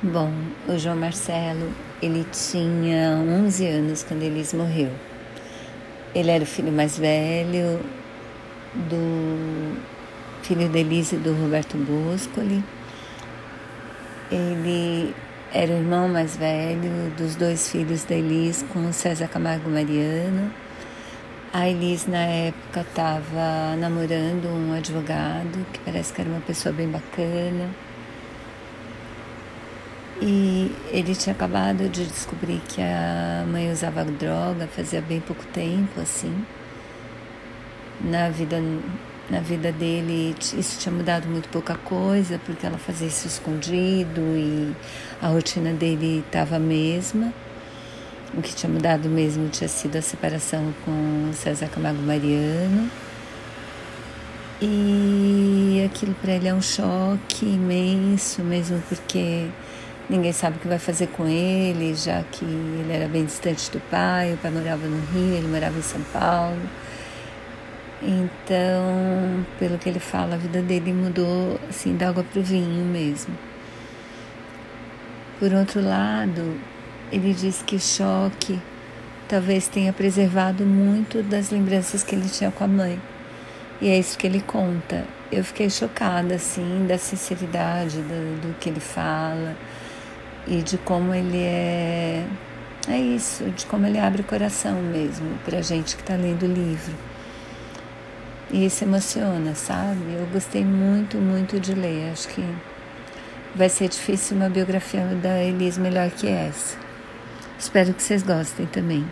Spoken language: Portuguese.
Bom, o João Marcelo, ele tinha 11 anos quando Elis morreu. Ele era o filho mais velho do filho da Elise e do Roberto Boscoli. Ele era o irmão mais velho dos dois filhos da Elis com César Camargo Mariano. A Elis, na época, estava namorando um advogado que parece que era uma pessoa bem bacana. E ele tinha acabado de descobrir que a mãe usava droga fazia bem pouco tempo, assim. Na vida, na vida dele, isso tinha mudado muito pouca coisa, porque ela fazia isso escondido e a rotina dele estava a mesma. O que tinha mudado mesmo tinha sido a separação com César Camargo Mariano. E aquilo para ele é um choque imenso, mesmo porque Ninguém sabe o que vai fazer com ele, já que ele era bem distante do pai, o pai morava no Rio, ele morava em São Paulo. Então, pelo que ele fala, a vida dele mudou assim da água para o vinho mesmo. Por outro lado, ele diz que o choque talvez tenha preservado muito das lembranças que ele tinha com a mãe. E é isso que ele conta. Eu fiquei chocada, assim, da sinceridade do, do que ele fala e de como ele é. É isso, de como ele abre o coração mesmo para gente que está lendo o livro. E isso emociona, sabe? Eu gostei muito, muito de ler. Acho que vai ser difícil uma biografia da Elis melhor que essa. Espero que vocês gostem também.